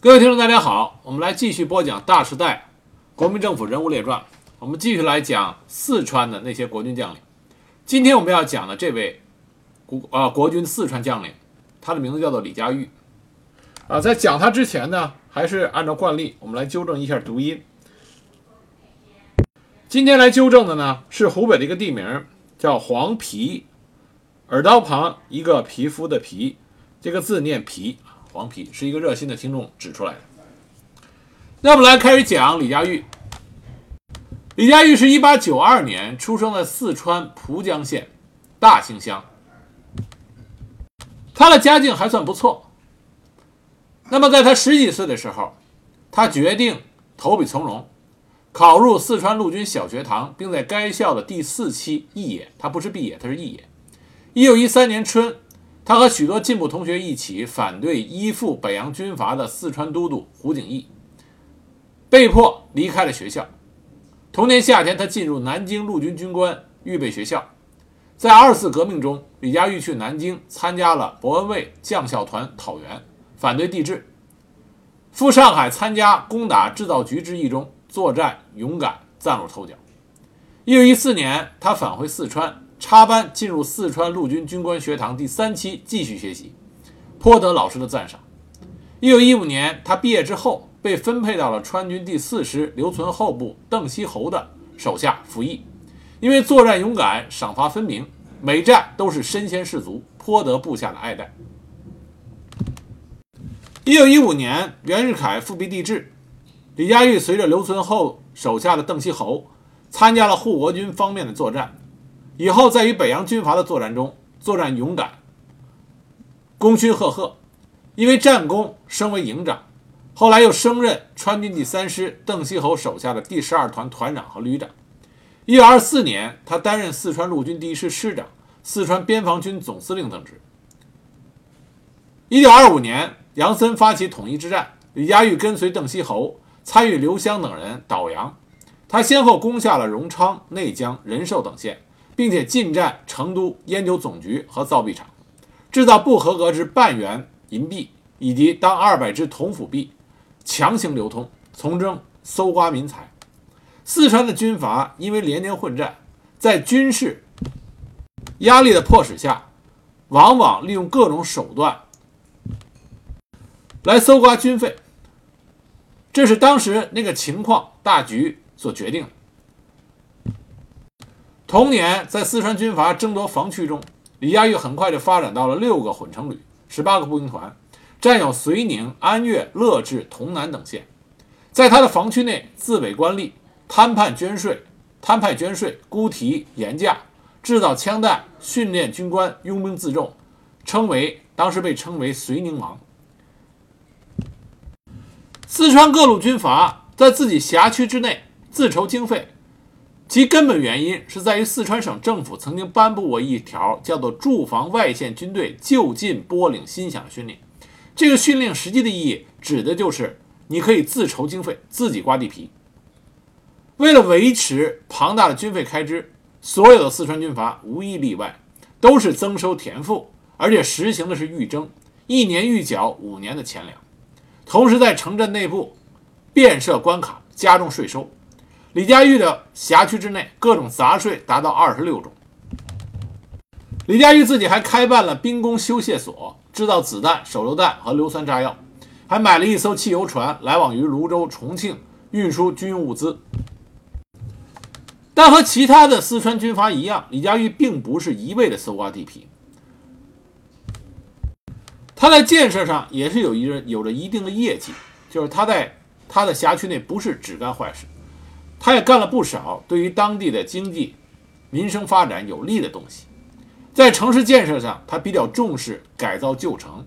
各位听众，大家好，我们来继续播讲《大时代》国民政府人物列传。我们继续来讲四川的那些国军将领。今天我们要讲的这位国啊国军四川将领，他的名字叫做李佳玉。啊，在讲他之前呢，还是按照惯例，我们来纠正一下读音。今天来纠正的呢，是湖北的一个地名，叫黄陂，耳刀旁一个皮肤的皮，这个字念皮，黄陂是一个热心的听众指出来的。那我们来开始讲李佳玉。李佳玉是一八九二年出生在四川蒲江县大兴乡，他的家境还算不错。那么在他十几岁的时候，他决定投笔从戎，考入四川陆军小学堂，并在该校的第四期肄业，他不是毕业，他是肄业。一九一三年春，他和许多进步同学一起反对依附北洋军阀的四川都督胡景翼，被迫离开了学校。同年夏天，他进入南京陆军军官预备学校。在二次革命中，李佳玉去南京参加了伯恩卫将校团讨袁，反对帝制。赴上海参加攻打制造局之役中作战勇敢，崭露头角。一九一四年，他返回四川，插班进入四川陆军军官学堂第三期继续学习，颇得老师的赞赏。一九一五年，他毕业之后。被分配到了川军第四师留存后部邓锡侯的手下服役，因为作战勇敢、赏罚分明，每战都是身先士卒，颇得部下的爱戴。一九一五年，袁世凯复辟帝制，李佳玉随着留存后手下的邓锡侯参加了护国军方面的作战，以后在与北洋军阀的作战中作战勇敢，功勋赫赫，因为战功升为营长。后来又升任川军第三师邓锡侯手下的第十二团团长和旅长。一九二四年，他担任四川陆军第一师师长、四川边防军总司令等职。一九二五年，杨森发起统一之战，李家玉跟随邓锡侯参与刘湘等人倒杨。他先后攻下了荣昌、内江、仁寿等县，并且进占成都烟酒总局和造币厂，制造不合格之半元银币以及当二百只铜府币。强行流通，从中搜刮民财。四川的军阀因为连年混战，在军事压力的迫使下，往往利用各种手段来搜刮军费。这是当时那个情况大局所决定的。同年，在四川军阀争夺防区中，李家玉很快就发展到了六个混成旅、十八个步兵团。占有绥宁、安岳、乐至、潼南等县，在他的防区内自委官吏，摊派捐税，摊派捐税，估提盐价，制造枪弹，训练军官，拥兵自重，称为当时被称为“绥宁王”。四川各路军阀在自己辖区之内自筹经费，其根本原因是在于四川省政府曾经颁布过一条叫做“驻防外线军队就近拨领薪饷”的训令。这个训令实际的意义，指的就是你可以自筹经费，自己刮地皮。为了维持庞大的军费开支，所有的四川军阀无一例外，都是增收田赋，而且实行的是预征，一年预缴五年的钱粮。同时，在城镇内部变设关卡，加重税收。李佳玉的辖区之内，各种杂税达到二十六种。李佳玉自己还开办了兵工修械所。制造子弹、手榴弹和硫酸炸药，还买了一艘汽油船来往于泸州、重庆，运输军用物资。但和其他的四川军阀一样，李佳玉并不是一味的搜刮地皮，他在建设上也是有一有着一定的业绩，就是他在他的辖区内不是只干坏事，他也干了不少对于当地的经济、民生发展有利的东西。在城市建设上，他比较重视改造旧城，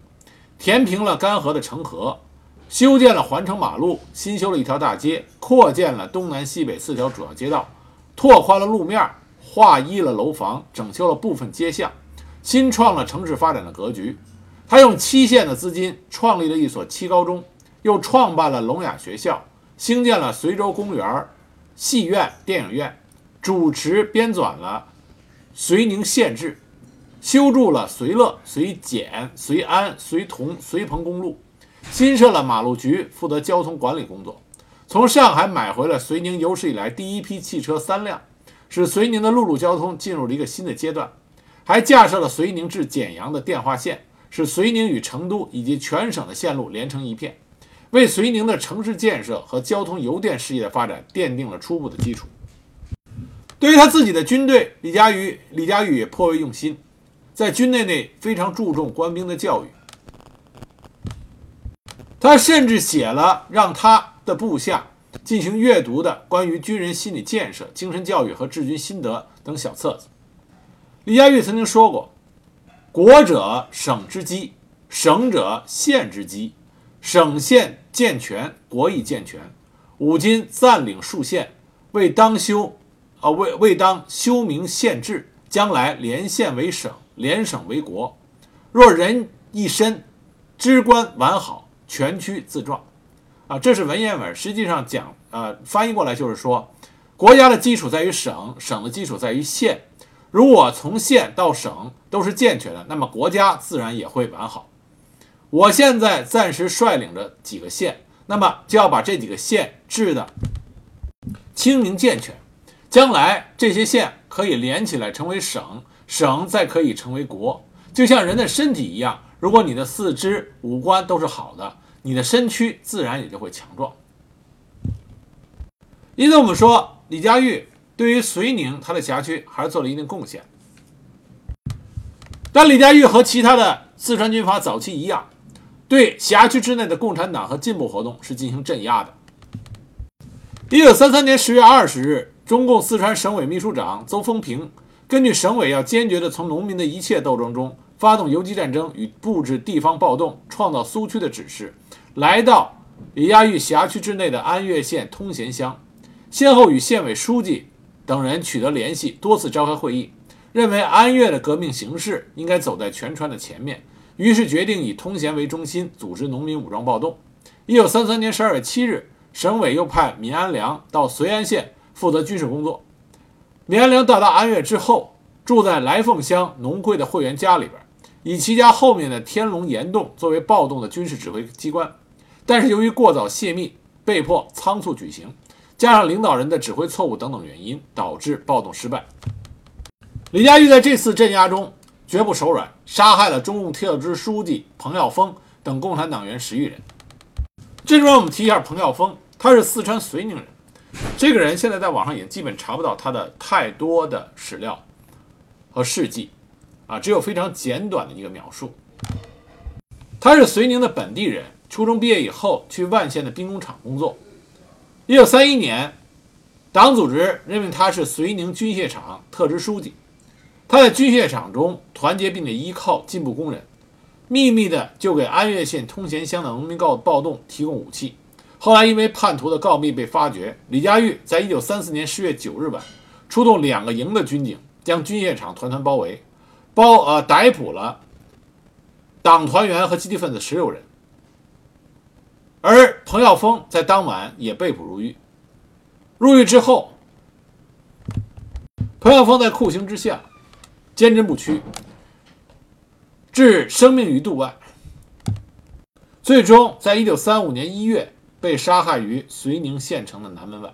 填平了干涸的城河，修建了环城马路，新修了一条大街，扩建了东南西北四条主要街道，拓宽了路面，划一了楼房，整修了部分街巷，新创了城市发展的格局。他用七县的资金创立了一所七高中，又创办了聋哑学校，兴建了随州公园、戏院、电影院，主持编纂了绥宁县志。修筑了绥乐、绥简、绥安、绥同、绥鹏公路，新设了马路局，负责交通管理工作。从上海买回了绥宁有史以来第一批汽车三辆，使绥宁的陆路交通进入了一个新的阶段。还架设了绥宁至简阳的电话线，使绥宁与成都以及全省的线路连成一片，为绥宁的城市建设和交通邮电事业的发展奠定了初步的基础。对于他自己的军队，李佳玉李佳玉也颇为用心，在军内内非常注重官兵的教育。他甚至写了让他的部下进行阅读的关于军人心理建设、精神教育和治军心得等小册子。李佳玉曾经说过：“国者，省之基；省者，县之基。省县健全，国亦健全。吾今暂领数县，为当修，啊，为为当修明县制，将来连县为省，连省为国。若人一身，知官完好。”全区自壮，啊，这是文言文。实际上讲，呃，翻译过来就是说，国家的基础在于省，省的基础在于县。如果从县到省都是健全的，那么国家自然也会完好。我现在暂时率领着几个县，那么就要把这几个县治的清明健全，将来这些县可以连起来成为省，省再可以成为国，就像人的身体一样。如果你的四肢五官都是好的，你的身躯自然也就会强壮。因此，我们说李佳玉对于绥宁他的辖区还是做了一定贡献。但李佳玉和其他的四川军阀早期一样，对辖区之内的共产党和进步活动是进行镇压的。一九三三年十月二十日，中共四川省委秘书长邹丰平根据省委要坚决地从农民的一切斗争中。发动游击战争与布置地方暴动、创造苏区的指示，来到李亚峪辖区之内的安岳县通贤乡，先后与县委书记等人取得联系，多次召开会议，认为安岳的革命形势应该走在全川的前面，于是决定以通贤为中心组织农民武装暴动。一九三三年十二月七日，省委又派闵安良到绥安县负责军事工作。闵安良到达安岳之后，住在来凤乡农会的会员家里边。以其家后面的天龙岩洞作为暴动的军事指挥机关，但是由于过早泄密，被迫仓促举行，加上领导人的指挥错误等等原因，导致暴动失败。李佳玉在这次镇压中绝不手软，杀害了中共特支书记彭耀峰等共产党员十余人。这里边我们提一下彭耀峰，他是四川遂宁人，这个人现在在网上也基本查不到他的太多的史料和事迹。啊，只有非常简短的一个描述。他是遂宁的本地人，初中毕业以后去万县的兵工厂工作。一九三一年，党组织任命他是遂宁军械厂特支书记。他在军械厂中团结并且依靠进步工人，秘密的就给安岳县通贤乡的农民告暴动提供武器。后来因为叛徒的告密被发觉，李佳玉在一九三四年十月九日晚，出动两个营的军警将军械厂团团包围。包呃逮捕了党团员和积极分子十六人，而彭耀峰在当晚也被捕入狱。入狱之后，彭耀峰在酷刑之下坚贞不屈，置生命于度外，最终在一九三五年一月被杀害于绥宁县城的南门外。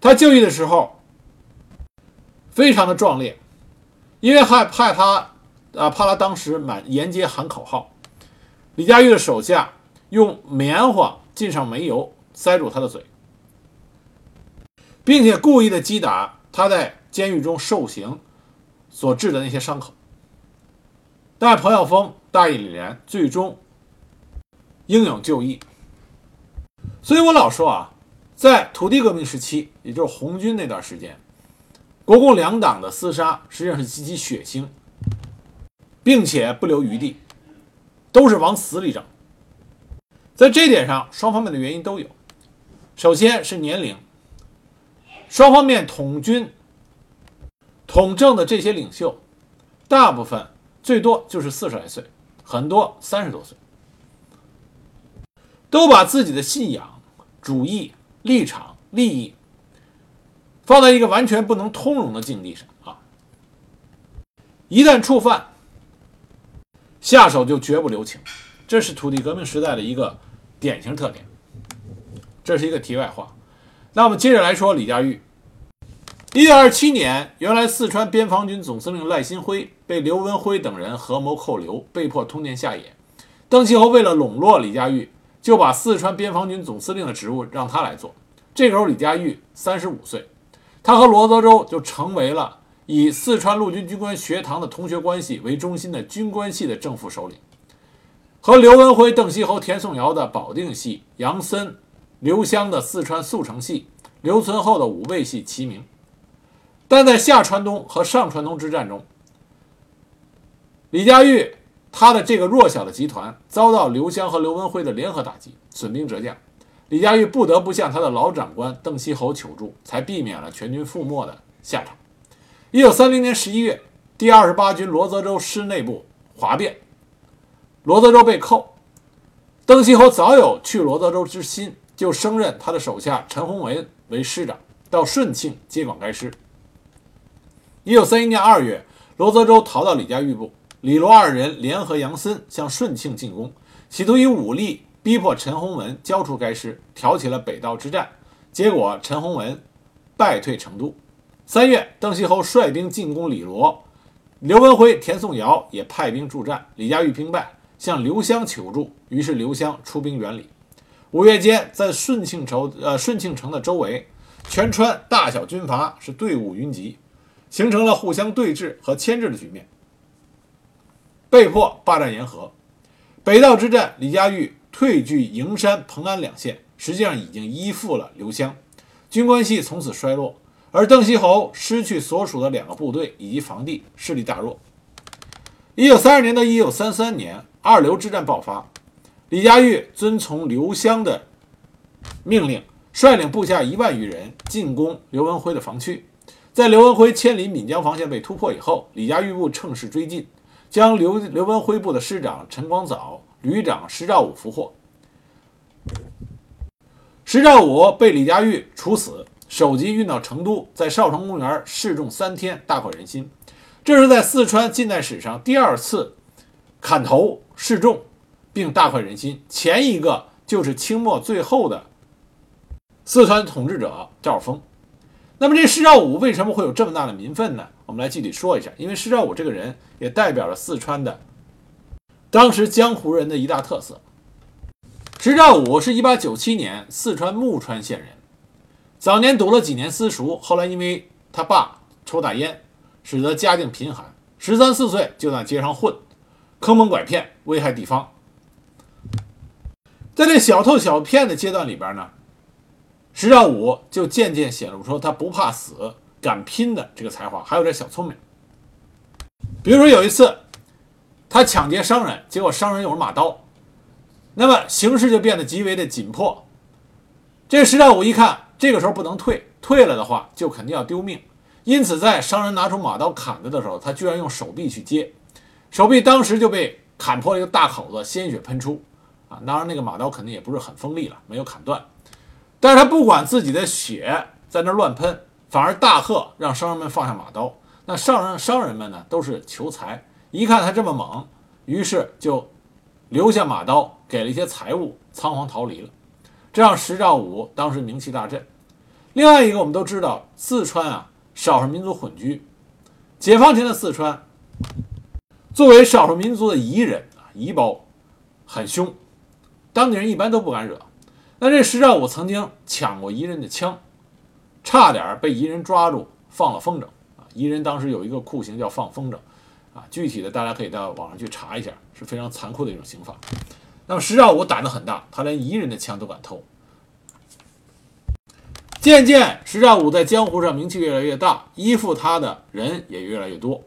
他就义的时候非常的壮烈。因为害怕他，啊，怕他当时满沿街喊口号，李佳玉的手下用棉花浸上煤油塞住他的嘴，并且故意的击打他在监狱中受刑所致的那些伤口。但彭耀峰大义凛然，最终英勇就义。所以我老说啊，在土地革命时期，也就是红军那段时间。国共两党的厮杀实际上是极其血腥，并且不留余地，都是往死里整。在这点上，双方面的原因都有。首先是年龄，双方面统军、统政的这些领袖，大部分最多就是四十来岁，很多三十多岁，都把自己的信仰、主义、立场、利益。放在一个完全不能通融的境地上啊！一旦触犯，下手就绝不留情，这是土地革命时代的一个典型特点。这是一个题外话。那我们接着来说李家玉。一九二七年，原来四川边防军总司令赖新辉被刘文辉等人合谋扣留，被迫通电下野。邓锡侯为了笼络李佳玉，就把四川边防军总司令的职务让他来做。这个时候，李佳玉三十五岁，他和罗泽洲就成为了以四川陆军军官学堂的同学关系为中心的军官系的正副首领，和刘文辉、邓锡侯、田颂尧的保定系、杨森、刘湘的四川速成系、刘存厚的武备系齐名。但在下川东和上川东之战中，李佳玉他的这个弱小的集团遭到刘湘和刘文辉的联合打击，损兵折将，李佳玉不得不向他的老长官邓锡侯求助，才避免了全军覆没的下场。一九三零年十一月，第二十八军罗泽州师内部哗变，罗泽州被扣，邓锡侯早有去罗泽州之心，就升任他的手下陈洪文为师长，到顺庆接管该师。一九三一年二月，罗泽州逃到李家峪部，李罗二人联合杨森向顺庆进攻，企图以武力逼迫陈洪文交出该师，挑起了北道之战。结果陈洪文败退成都。三月，邓锡侯率兵进攻李罗，刘文辉、田颂尧也派兵助战。李家玉兵败，向刘湘求助，于是刘湘出兵援李。五月间，在顺庆城呃顺庆城的周围，全川大小军阀是队伍云集。形成了互相对峙和牵制的局面，被迫霸占沿河。北道之战，李佳玉退据营山、蓬安两县，实际上已经依附了刘湘，军关系从此衰落。而邓锡侯失去所属的两个部队以及防地，势力大弱。一九三二年到一九三三年，二刘之战爆发，李佳玉遵从刘湘的命令，率领部下一万余人进攻刘文辉的防区。在刘文辉千里闽江防线被突破以后，李家玉部乘势追进，将刘刘文辉部的师长陈光藻、旅长石兆武俘获。石兆武被李家玉处死，首级运到成都，在少城公园示众三天，大快人心。这是在四川近代史上第二次砍头示众，并大快人心。前一个就是清末最后的四川统治者赵峰。那么这施兆武为什么会有这么大的民愤呢？我们来具体说一下。因为施兆武这个人也代表了四川的当时江湖人的一大特色。施兆武是一八九七年四川木川县人，早年读了几年私塾，后来因为他爸抽大烟，使得家境贫寒，十三四岁就在街上混，坑蒙拐骗，危害地方。在这小偷小骗的阶段里边呢。石兆武就渐渐显露出他不怕死、敢拼的这个才华，还有点小聪明。比如说有一次，他抢劫商人，结果商人有了马刀，那么形势就变得极为的紧迫。这石兆武一看，这个时候不能退，退了的话就肯定要丢命。因此，在商人拿出马刀砍他的时候，他居然用手臂去接，手臂当时就被砍破了一个大口子，鲜血喷出。啊，当然那个马刀肯定也不是很锋利了，没有砍断。但是他不管自己的血在那乱喷，反而大喝让商人们放下马刀。那商人商人们呢都是求财，一看他这么猛，于是就留下马刀，给了一些财物，仓皇逃离了。这让石兆武当时名气大振。另外一个我们都知道，四川啊少数民族混居，解放前的四川作为少数民族的彝人啊彝胞很凶，当地人一般都不敢惹。那这石兆武曾经抢过彝人的枪，差点被彝人抓住放了风筝啊！彝人当时有一个酷刑叫放风筝，啊，具体的大家可以到网上去查一下，是非常残酷的一种刑法。那么石兆武胆子很大，他连彝人的枪都敢偷。渐渐，石兆武在江湖上名气越来越大，依附他的人也越来越多。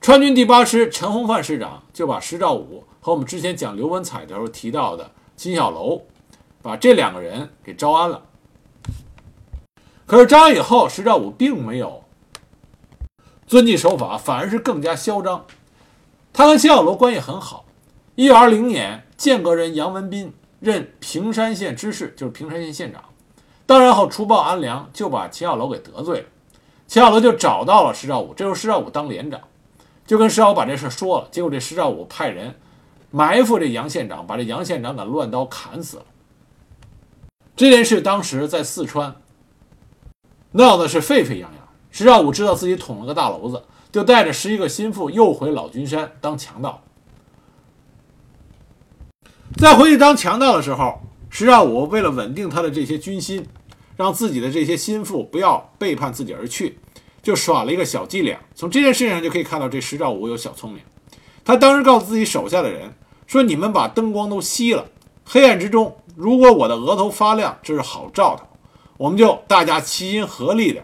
川军第八师陈洪范师长就把石兆武和我们之前讲刘文彩的时候提到的金小楼。把这两个人给招安了，可是招安以后，石兆武并没有遵纪守法，反而是更加嚣张。他和秦小楼关系很好。一九二零年，剑阁人杨文斌任平山县知事，就是平山县县长。当然后除暴安良，就把秦小楼给得罪了。秦小楼就找到了石兆武，这时候石兆武当连长，就跟石兆武把这事说了。结果这石兆武派人埋伏这杨县长，把这杨县长给乱刀砍死了。这件事当时在四川闹的是沸沸扬扬。石兆武知道自己捅了个大娄子，就带着十一个心腹又回老君山当强盗。在回去当强盗的时候，石兆武为了稳定他的这些军心，让自己的这些心腹不要背叛自己而去，就耍了一个小伎俩。从这件事情上就可以看到，这石兆武有小聪明。他当时告诉自己手下的人说：“你们把灯光都熄了，黑暗之中，如果我的额头发亮，这是好兆头，我们就大家齐心合力的。”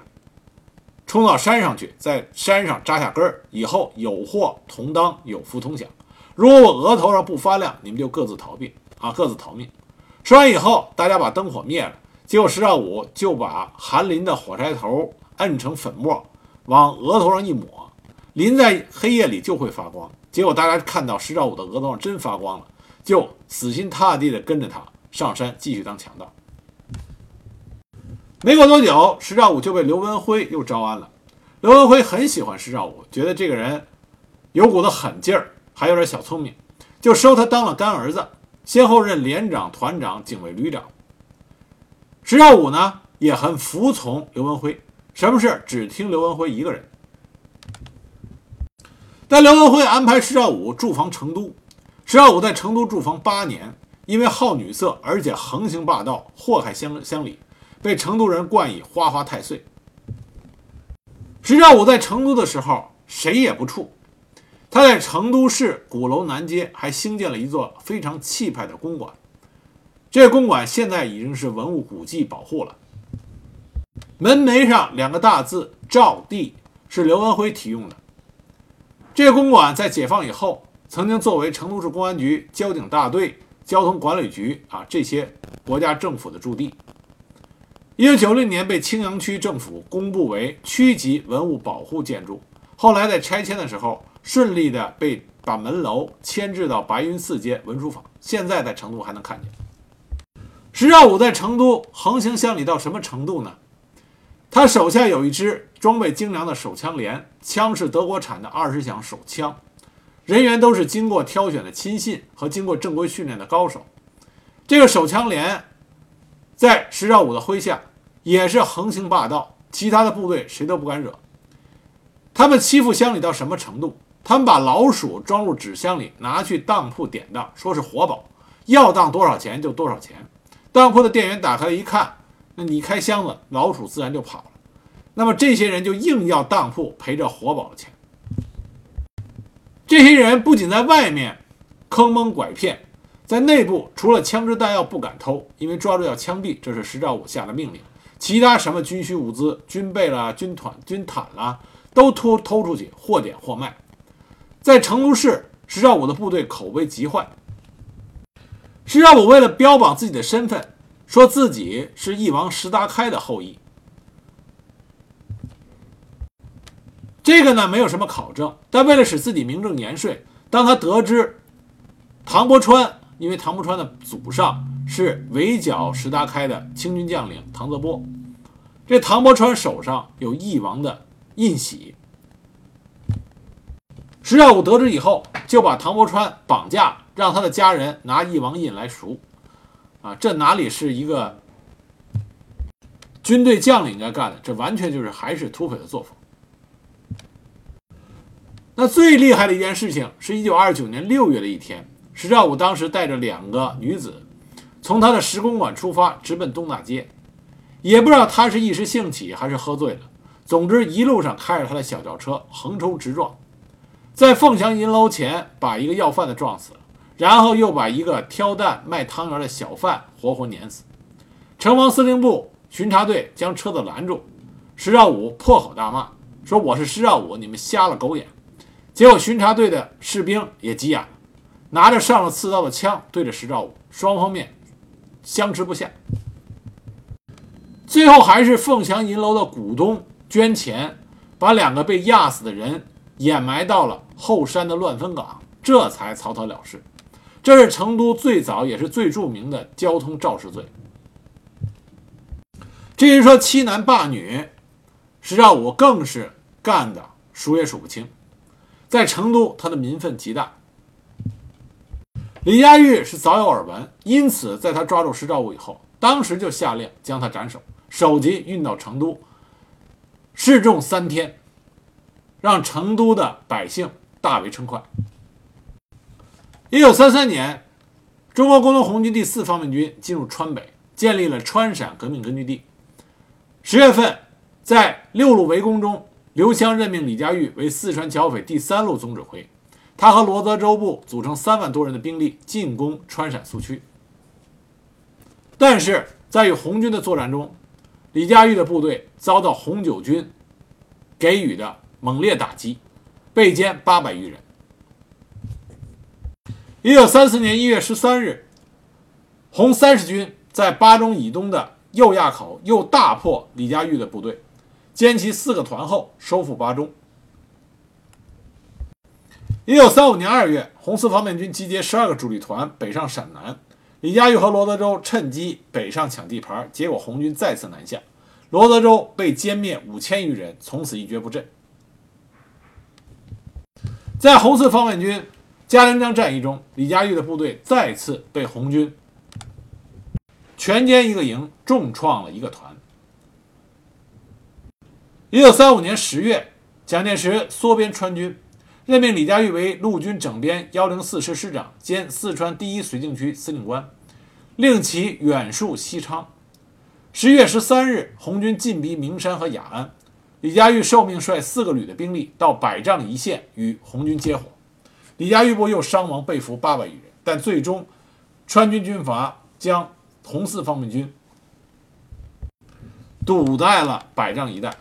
冲到山上去，在山上扎下根儿，以后有祸同当，有福同享。如果我额头上不发亮，你们就各自逃避啊，各自逃命。说完以后，大家把灯火灭了。结果石兆武就把韩林的火柴头摁成粉末，往额头上一抹，林在黑夜里就会发光。结果大家看到石兆武的额头上真发光了，就死心塌地的跟着他上山继续当强盗。没过多久，石兆武就被刘文辉又招安了。刘文辉很喜欢石兆武，觉得这个人有股子狠劲儿，还有点小聪明，就收他当了干儿子，先后任连长、团长、警卫旅长。石兆武呢也很服从刘文辉，什么事只听刘文辉一个人。但刘文辉安排石兆武驻防成都，石兆武在成都驻防八年，因为好女色，而且横行霸道，祸害乡乡里。被成都人冠以“花花太岁”。石兆武在成都的时候，谁也不怵。他在成都市鼓楼南街还兴建了一座非常气派的公馆，这公馆现在已经是文物古迹保护了。门楣上两个大字“赵地”是刘文辉题用的。这公馆在解放以后，曾经作为成都市公安局交警大队、交通管理局啊这些国家政府的驻地。一九九六年被青羊区政府公布为区级文物保护建筑，后来在拆迁的时候顺利的被把门楼迁至到白云寺街文殊坊，现在在成都还能看见。石兆武在成都横行乡里到什么程度呢？他手下有一支装备精良的手枪连，枪是德国产的二十响手枪，人员都是经过挑选的亲信和经过正规训练的高手。这个手枪连在石兆武的麾下。也是横行霸道，其他的部队谁都不敢惹。他们欺负乡里到什么程度？他们把老鼠装入纸箱里，拿去当铺典当，说是活宝，要当多少钱就多少钱。当铺的店员打开一看，那你开箱子，老鼠自然就跑了。那么这些人就硬要当铺赔这活宝的钱。这些人不仅在外面坑蒙拐骗，在内部除了枪支弹药不敢偷，因为抓住要枪毙，这是石兆武下的命令。其他什么军需物资、军备啦、军团、军毯啦，都偷偷出去，或点或卖。在成都市，石兆武的部队口碑极坏。石兆武为了标榜自己的身份，说自己是翼王石达开的后裔。这个呢，没有什么考证，但为了使自己名正言顺，当他得知唐伯川，因为唐伯川的祖上。是围剿石达开的清军将领唐泽波，这唐伯川手上有翼王的印玺。石耀武得知以后，就把唐伯川绑架，让他的家人拿翼王印来赎。啊，这哪里是一个军队将领应该干的？这完全就是还是土匪的作风。那最厉害的一件事情，是一九二九年六月的一天，石兆武当时带着两个女子。从他的石公馆出发，直奔东大街，也不知道他是一时兴起还是喝醉了。总之，一路上开着他的小轿车横冲直撞，在凤翔银楼前把一个要饭的撞死了，然后又把一个挑担卖汤圆的小贩活活碾死。城防司令部巡查队将车子拦住，石兆武破口大骂，说：“我是石兆武，你们瞎了狗眼！”结果巡查队的士兵也急眼了，拿着上了刺刀的枪对着石兆武，双方面。相持不下，最后还是凤翔银楼的股东捐钱，把两个被压死的人掩埋到了后山的乱坟岗，这才草草了事。这是成都最早也是最著名的交通肇事罪。至于说欺男霸女，石兆武更是干的数也数不清。在成都，他的民愤极大。李家玉是早有耳闻，因此在他抓住石兆武以后，当时就下令将他斩首，首级运到成都，示众三天，让成都的百姓大为称快。一九三三年，中国工农红军第四方面军进入川北，建立了川陕革命根据地。十月份，在六路围攻中，刘湘任命李家玉为四川剿匪第三路总指挥，他和罗泽州部组成三万多人的兵力进攻川陕苏区。但是在与红军的作战中，李家玉的部队遭到红九军给予的猛烈打击，被歼八百余人。一九三四年一月十三日，红三十军在巴中以东的右垭口又大破李家玉的部队，歼其四个团后，收复巴中。一九三五年二月，红四方面军集结十二个主力团北上陕南，李家玉和罗德州趁机北上抢地盘，结果红军再次南下，罗德州被歼灭五千余人，从此一蹶不振。在红四方面军。嘉陵江战役中，李家玉的部队再次被红军全歼一个营，重创了一个团。一九三五年十月，蒋介石缩编川军，任命李佳玉为陆军整编幺零四师师长兼四川第一绥靖区司令官，令其远戍西昌。十月十三日，红军进逼名山和雅安，李佳玉受命率四个旅的兵力到百丈一线与红军接火。李佳玉部又伤亡被俘八百余人，但最终川军军阀将红四方面军堵在了百丈一带，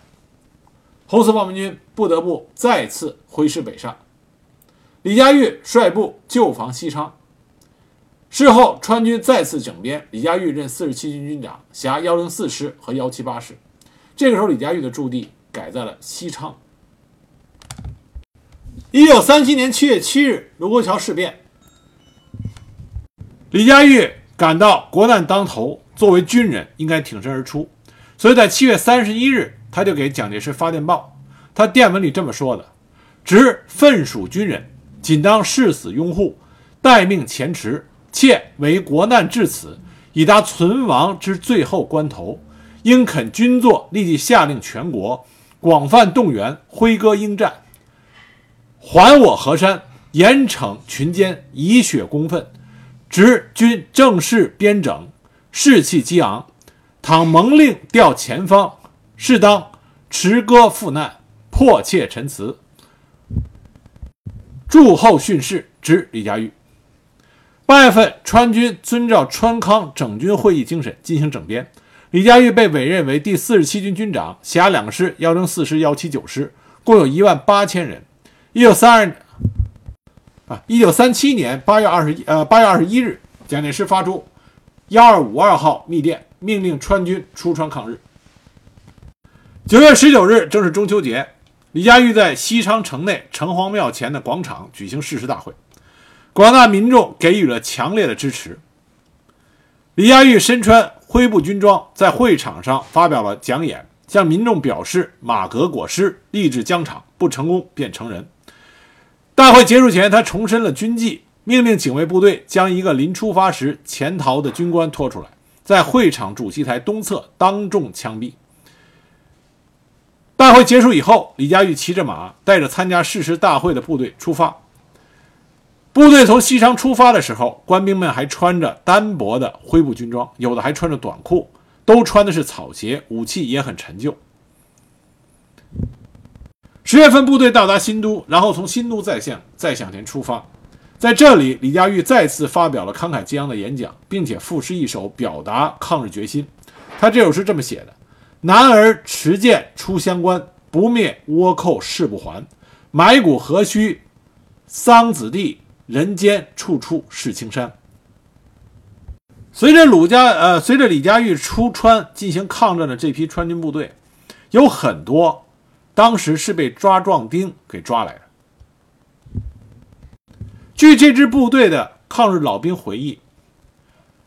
红四方面军不得不再次挥师北上。李佳玉率部救防西昌。事后，川军再次整编，李佳玉任四十七军军长，辖幺零四师和幺七八师。这个时候，李佳玉的驻地改在了西昌。一九三七年七月七日，卢沟桥事变，李佳玉感到国难当头，作为军人应该挺身而出，所以在七月三十一日，他就给蒋介石发电报。他电文里这么说的：“直愤属军人，仅当誓死拥护，待命前驰。切为国难至此，已达存亡之最后关头，应肯军座，立即下令全国广泛动员，挥戈应战。”还我河山，严惩群奸，以雪公愤。执军正式编整，士气激昂。倘蒙令调前方，适当持戈赴难，迫切陈词。祝后训示，之李佳玉。八月份，川军遵照川康整军会议精神进行整编，李佳玉被委任为第四十七军军长，辖两个师：幺零四师、幺七九师，共有一万八千人。一九三二啊，一九三七年八月二十一呃八月二十一日，蒋介石发出幺二五二号密电，命令川军出川抗日。九月十九日，正是中秋节，李佳玉在西昌城内城隍庙前的广场举行誓师大会，广大民众给予了强烈的支持。李佳玉身穿灰布军装，在会场上发表了讲演，向民众表示马革裹尸，立志疆场，不成功便成仁。大会结束前，他重申了军纪，命令警卫部队将一个临出发时潜逃的军官拖出来，在会场主席台东侧当众枪毙。大会结束以后，李佳玉骑着马，带着参加誓师大会的部队出发。部队从西昌出发的时候，官兵们还穿着单薄的灰布军装，有的还穿着短裤，都穿的是草鞋，武器也很陈旧。十月份，部队到达新都，然后从新都再向再向前出发。在这里，李佳玉再次发表了慷慨激昂的演讲，并且赋诗一首，表达抗日决心。他这首诗这么写的：“男儿持剑出乡关，不灭倭寇誓不还。埋骨何须桑梓地，人间处处是青山。”随着鲁家呃，随着李佳玉出川进行抗战的这批川军部队，有很多。当时是被抓壮丁给抓来的。据这支部队的抗日老兵回忆，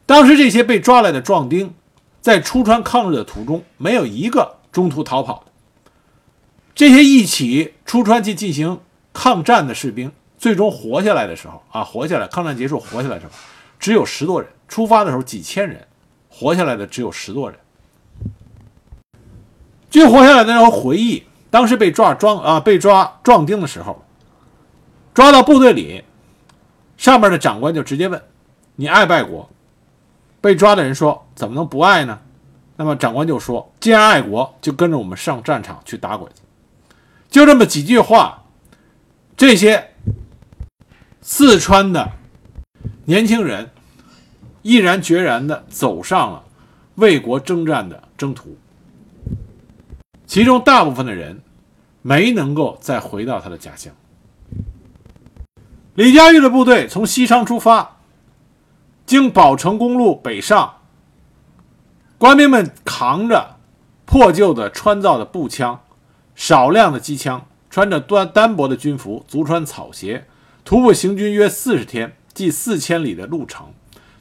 当时这些被抓来的壮丁，在出川抗日的途中，没有一个中途逃跑的。这些一起出川去进行抗战的士兵，最终活下来的时候啊，活下来，抗战结束活下来的时候，只有十多人。出发的时候几千人，活下来的只有十多人。据活下来的人回忆，当时被抓装啊被抓壮丁的时候，抓到部队里，上面的长官就直接问：“你爱不爱国？”被抓的人说：“怎么能不爱呢？”那么长官就说：“既然爱国，就跟着我们上战场去打鬼子。”就这么几句话，这些四川的年轻人毅然决然地走上了为国征战的征途。其中大部分的人没能够再回到他的家乡。李佳玉的部队从西昌出发，经宝成公路北上。官兵们扛着破旧的川造的步枪、少量的机枪，穿着单单薄的军服，足穿草鞋，徒步行军约四十天，即四千里的路程，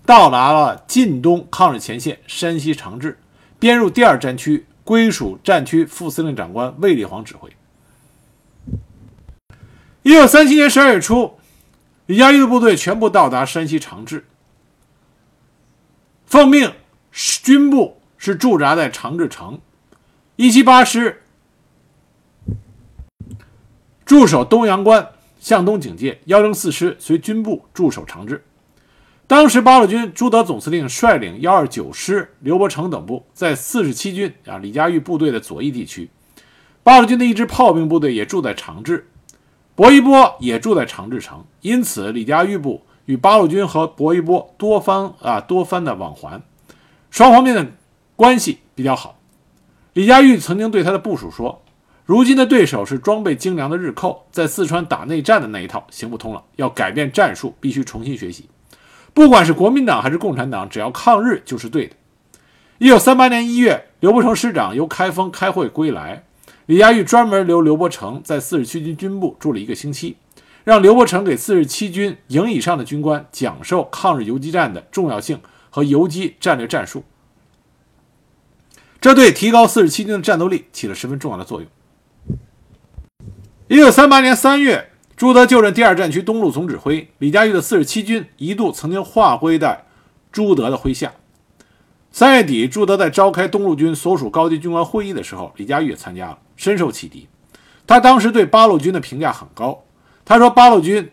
到达了晋东抗日前线山西长治，编入第二战区。归属战区副司令长官卫立煌指挥。一九三七年十二月初，李佳玉的部队全部到达山西长治，奉命军部是驻扎在长治城，一七八师驻守东阳关向东警戒，幺零四师随军部驻守长治。当时八路军朱德总司令率领幺二九师刘伯承等部在四十七军啊李佳玉部队的左翼地区，八路军的一支炮兵部队也住在长治，薄一波也住在长治城，因此李佳玉部与八路军和薄一波多方啊多番的往还，双方面的关系比较好。李佳玉曾经对他的部署说：“如今的对手是装备精良的日寇，在四川打内战的那一套行不通了，要改变战术，必须重新学习。”不管是国民党还是共产党，只要抗日就是对的。一九三八年一月，刘伯承师长由开封开会归来，李佳玉专门留刘伯承在四十七军军部住了一个星期，让刘伯承给四十七军营以上的军官讲授抗日游击战的重要性和游击战略战术，这对提高四十七军的战斗力起了十分重要的作用。一九三八年三月。朱德就任第二战区东路总指挥，李佳玉的四十七军一度曾经划归在朱德的麾下。三月底，朱德在召开东路军所属高级军官会议的时候，李佳玉也参加了，深受启迪。他当时对八路军的评价很高，他说：“八路军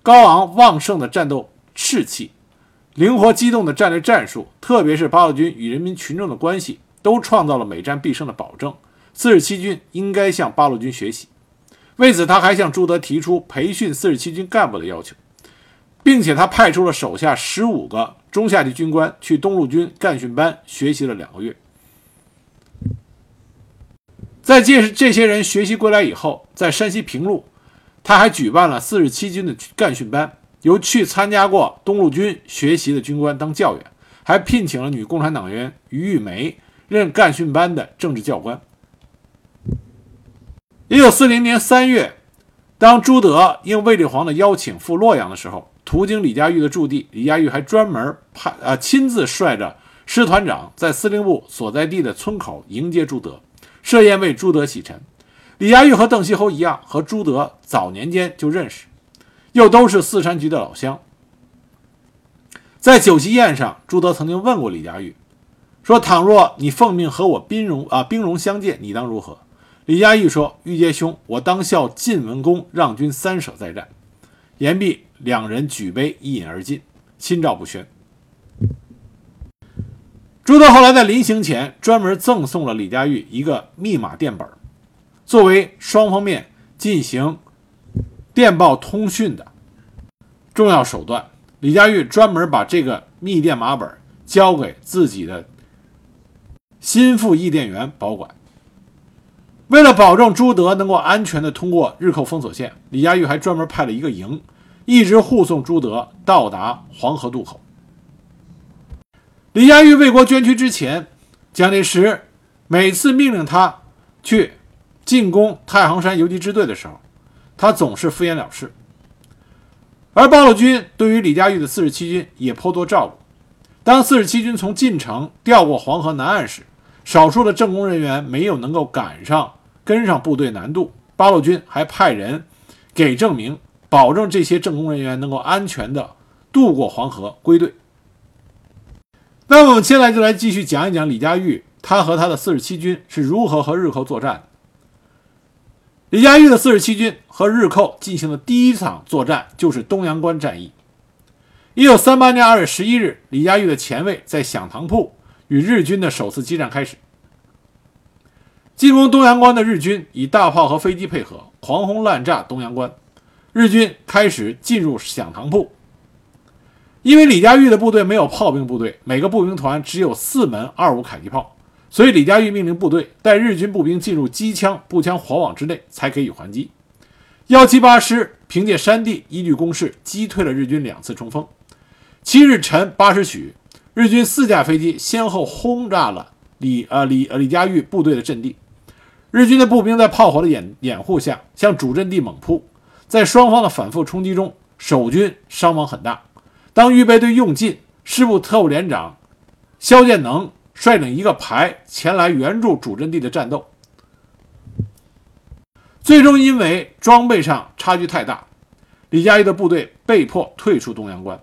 高昂旺盛的战斗士气，灵活机动的战略战术，特别是八路军与人民群众的关系，都创造了每战必胜的保证。四十七军应该向八路军学习。”为此，他还向朱德提出培训四十七军干部的要求，并且他派出了手下十五个中下级军官去东路军干训班学习了两个月。在这这些人学习归来以后，在山西平陆，他还举办了四十七军的干训班，由去参加过东路军学习的军官当教员，还聘请了女共产党员于玉梅任干训班的政治教官。一九四零年三月，当朱德应卫立煌的邀请赴洛阳的时候，途经李佳玉的驻地，李佳玉还专门派呃亲自率着师团长在司令部所在地的村口迎接朱德，设宴为朱德洗尘。李佳玉和邓锡侯一样，和朱德早年间就认识，又都是四川局的老乡。在酒席宴上，朱德曾经问过李佳玉，说：“倘若你奉命和我兵戎啊兵戎相见，你当如何？”李佳玉说：“玉阶兄，我当效晋文公让军三舍再战。”言毕，两人举杯一饮而尽，心照不宣。朱德后来在临行前专门赠送了李佳玉一个密码电本，作为双方面进行电报通讯的重要手段。李佳玉专门把这个密电码本交给自己的心腹译电员保管。为了保证朱德能够安全地通过日寇封锁线，李佳玉还专门派了一个营，一直护送朱德到达黄河渡口。李佳玉为国捐躯之前，蒋介石每次命令他去进攻太行山游击支队的时候，他总是敷衍了事。而八路军对于李佳玉的四十七军也颇多照顾。当四十七军从晋城调过黄河南岸时，少数的政工人员没有能够赶上。跟上部队难度，八路军还派人给证明保证这些政工人员能够安全的渡过黄河归队。那我们现在就来继续讲一讲李佳玉他和他的四十七军是如何和日寇作战的。李佳玉的四十七军和日寇进行的第一场作战就是东阳关战役。一九三八年二月十一日，李佳玉的前卫在响堂铺与日军的首次激战开始。进攻东阳关的日军以大炮和飞机配合，狂轰滥炸东阳关。日军开始进入响堂铺。因为李佳玉的部队没有炮兵部队，每个步兵团只有四门二五迫击炮。所以，李佳玉命令部队带日军步兵进入机枪、步枪火网之内，才给予还击。幺七八师凭借山地依据攻势，击退了日军两次冲锋。七日晨八时许，日军四架飞机先后轰炸了李呃李呃李佳玉部队的阵地。日军的步兵在炮火的掩掩护下，向主阵地猛扑。在双方的反复冲击中，守军伤亡很大。当预备队用尽，师部特务连长肖建能。率领一个排前来援助主阵地的战斗，最终因为装备上差距太大，李佳玉的部队被迫退出东阳关。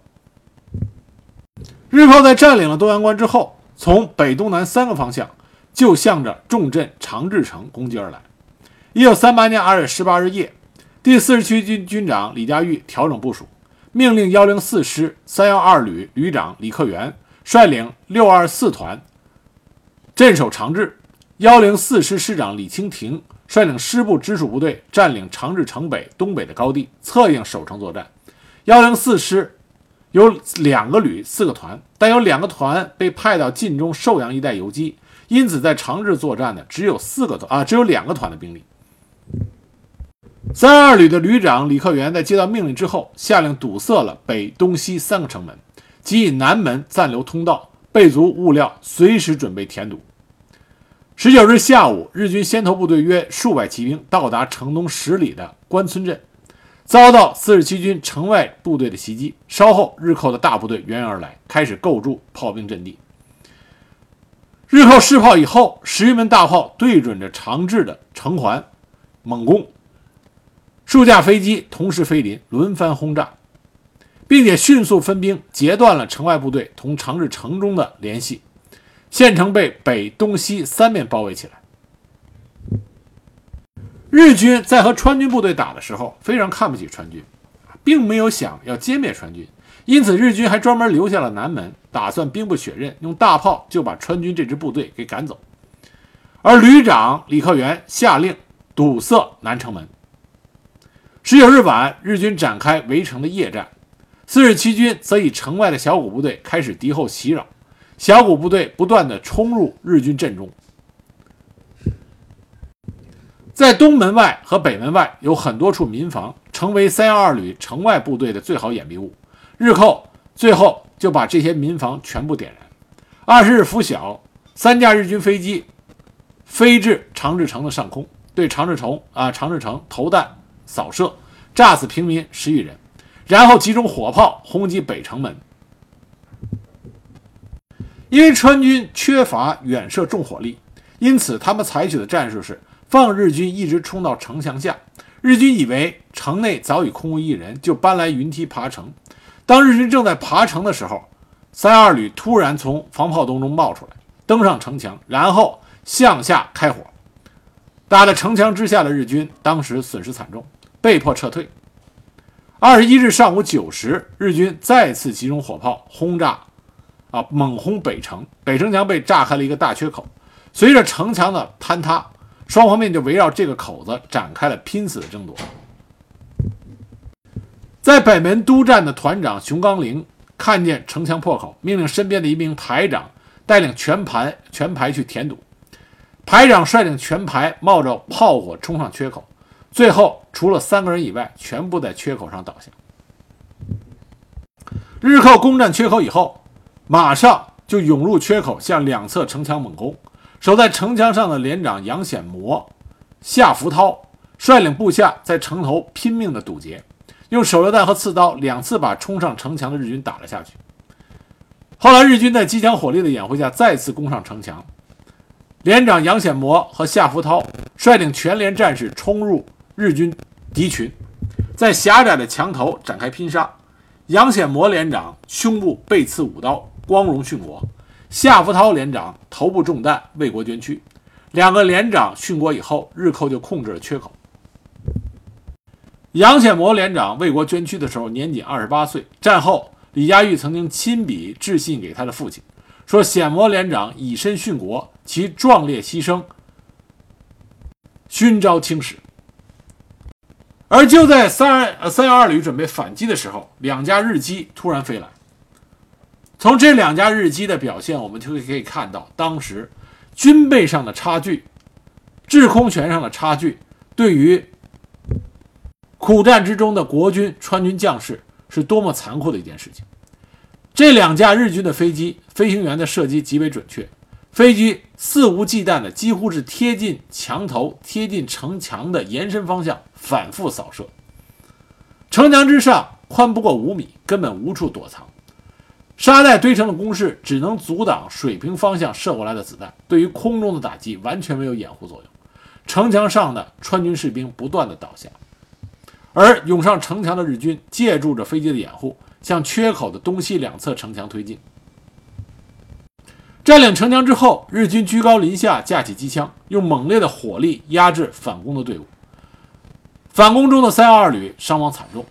日寇在占领了东阳关之后，从北、东南三个方向就向着重镇长治城攻击而来。一九三八年二月十八日夜，第四十七军军长李佳玉调整部署，命令幺零四师三幺二旅旅长李克元率领六二四团。镇守长治，幺零四师师长李清亭率领师部直属部队占领长治城北、东北的高地，策应守城作战。幺零四师有两个旅、四个团，但有两个团被派到晋中寿阳一带游击，因此在长治作战的只有四个团啊，只有两个团的兵力。三二旅的旅长李克元在接到命令之后，下令堵塞了北、东西三个城门，即以南门暂留通道，备足物料，随时准备填堵。十九日下午，日军先头部队约数百骑兵到达城东十里的关村镇，遭到四十七军城外部队的袭击。稍后，日寇的大部队源源而来，开始构筑炮兵阵地。日寇试炮以后，十余门大炮对准着长治的城环猛攻，数架飞机同时飞临，轮番轰炸，并且迅速分兵截断了城外部队同长治城中的联系。县城被北、东西三面包围起来。日军在和川军部队打的时候，非常看不起川军，并没有想要歼灭川军，因此日军还专门留下了南门，打算兵不血刃，用大炮就把川军这支部队给赶走。而旅长李克元下令堵塞南城门。十九日晚，日军展开围城的夜战，四十七军则以城外的小股部队开始敌后袭扰。小股部队不断的冲入日军阵中，在东门外和北门外有很多处民房，成为三幺二旅城外部队的最好掩蔽物。日寇最后就把这些民房全部点燃。二十日拂晓，三架日军飞机飞至长治城的上空，对长治城啊长治城投弹扫射，炸死平民十余人，然后集中火炮轰击北城门。因为川军缺乏远射重火力，因此他们采取的战术是放日军一直冲到城墙下。日军以为城内早已空无一人，就搬来云梯爬城。当日军正在爬城的时候，三二旅突然从防炮洞中冒出来，登上城墙，然后向下开火，打在城墙之下的日军当时损失惨重，被迫撤退。二十一日上午九时，日军再次集中火炮轰炸。啊！猛轰北城，北城墙被炸开了一个大缺口。随着城墙的坍塌，双方面就围绕这个口子展开了拼死的争夺。在北门督战的团长熊刚林看见城墙破口，命令身边的一名排长带领全排全排去填堵。排长率领全排冒着炮火冲上缺口，最后除了三个人以外，全部在缺口上倒下。日寇攻占缺口以后。马上就涌入缺口，向两侧城墙猛攻。守在城墙上的连长杨显模、夏福涛率领部下在城头拼命的堵截，用手榴弹和刺刀两次把冲上城墙的日军打了下去。后来日军在机枪火力的掩护下再次攻上城墙，连长杨显模和夏福涛率领全连战士冲入日军敌群，在狭窄的墙头展开拼杀。杨显模连长胸部被刺五刀，光荣殉国；夏福涛连长头部中弹，为国捐躯。两个连长殉国以后，日寇就控制了缺口。杨显模连长为国捐躯的时候年仅二十八岁。战后，李佳玉曾经亲笔致信给他的父亲，说：“显模连长以身殉国，其壮烈牺牲，勋昭青史。”而就在三三幺二旅准备反击的时候，两架日机突然飞来。从这两架日机的表现，我们就可以看到，当时军备上的差距、制空权上的差距，对于苦战之中的国军川军将士是多么残酷的一件事情。这两架日军的飞机，飞行员的射击极为准确，飞机肆无忌惮的，几乎是贴近墙头、贴近城墙的延伸方向。反复扫射，城墙之上宽不过五米，根本无处躲藏。沙袋堆成的工事只能阻挡水平方向射过来的子弹，对于空中的打击完全没有掩护作用。城墙上的川军士兵不断的倒下，而涌上城墙的日军借助着飞机的掩护，向缺口的东西两侧城墙推进。占领城墙之后，日军居高临下架起机枪，用猛烈的火力压制反攻的队伍。反攻中的三幺二旅伤亡惨重，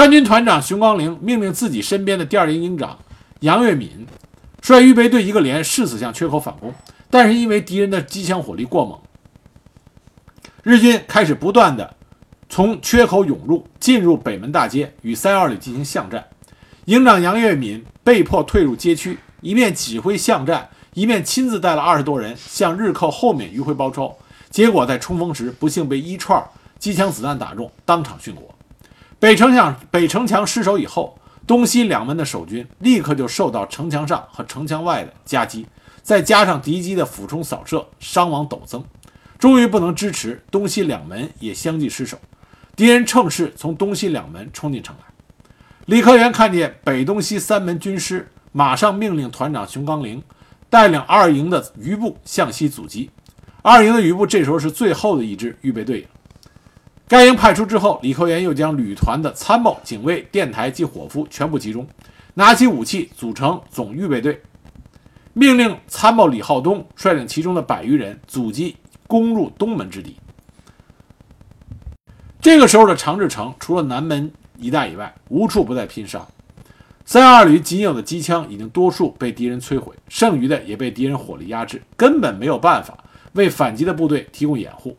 川军团长熊光龄命令自己身边的第二营营长杨月敏率预备队一个连誓死向缺口反攻，但是因为敌人的机枪火力过猛，日军开始不断的从缺口涌入，进入北门大街，与三幺二旅进行巷战。营长杨月敏被迫退入街区，一面指挥巷战，一面亲自带了二十多人向日寇后面迂回包抄。结果在冲锋时不幸被一串机枪子弹打中，当场殉国。北城墙北城墙失守以后，东西两门的守军立刻就受到城墙上和城墙外的夹击，再加上敌机的俯冲扫射，伤亡陡增。终于不能支持，东西两门也相继失守。敌人乘势从东西两门冲进城来。李克元看见北、东西三门军师，马上命令团长熊刚龄带领二营的余部向西阻击。二营的余部这时候是最后的一支预备队。该营派出之后，李克元又将旅团的参谋、警卫、电台及伙夫全部集中，拿起武器组成总预备队，命令参谋李浩东率领其中的百余人阻击攻入东门之敌。这个时候的长治城，除了南门一带以外，无处不在拼杀。三二旅仅有的机枪已经多数被敌人摧毁，剩余的也被敌人火力压制，根本没有办法。为反击的部队提供掩护，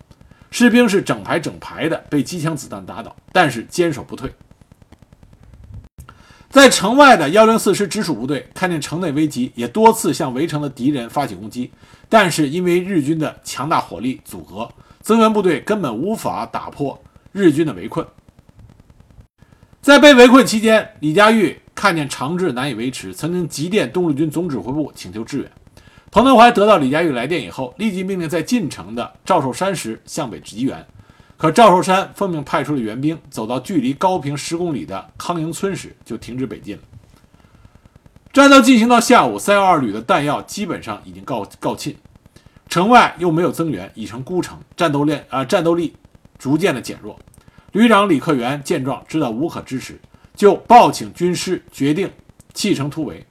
士兵是整排整排的被机枪子弹打倒，但是坚守不退。在城外的幺零四师直属部队看见城内危急，也多次向围城的敌人发起攻击，但是因为日军的强大火力阻隔，增援部队根本无法打破日军的围困。在被围困期间，李佳玉看见长治难以维持，曾经急电东路军总指挥部请求支援。彭德怀得到李家玉来电以后，立即命令在进城的赵寿山师向北支援。可赵寿山奉命派出的援兵走到距离高平十公里的康营村时，就停止北进了。战斗进行到下午，三幺二旅的弹药基本上已经告告罄，城外又没有增援，已成孤城，战斗力啊战斗力逐渐的减弱。旅长李克元见状，知道无可支持，就报请军师，决定弃城突围。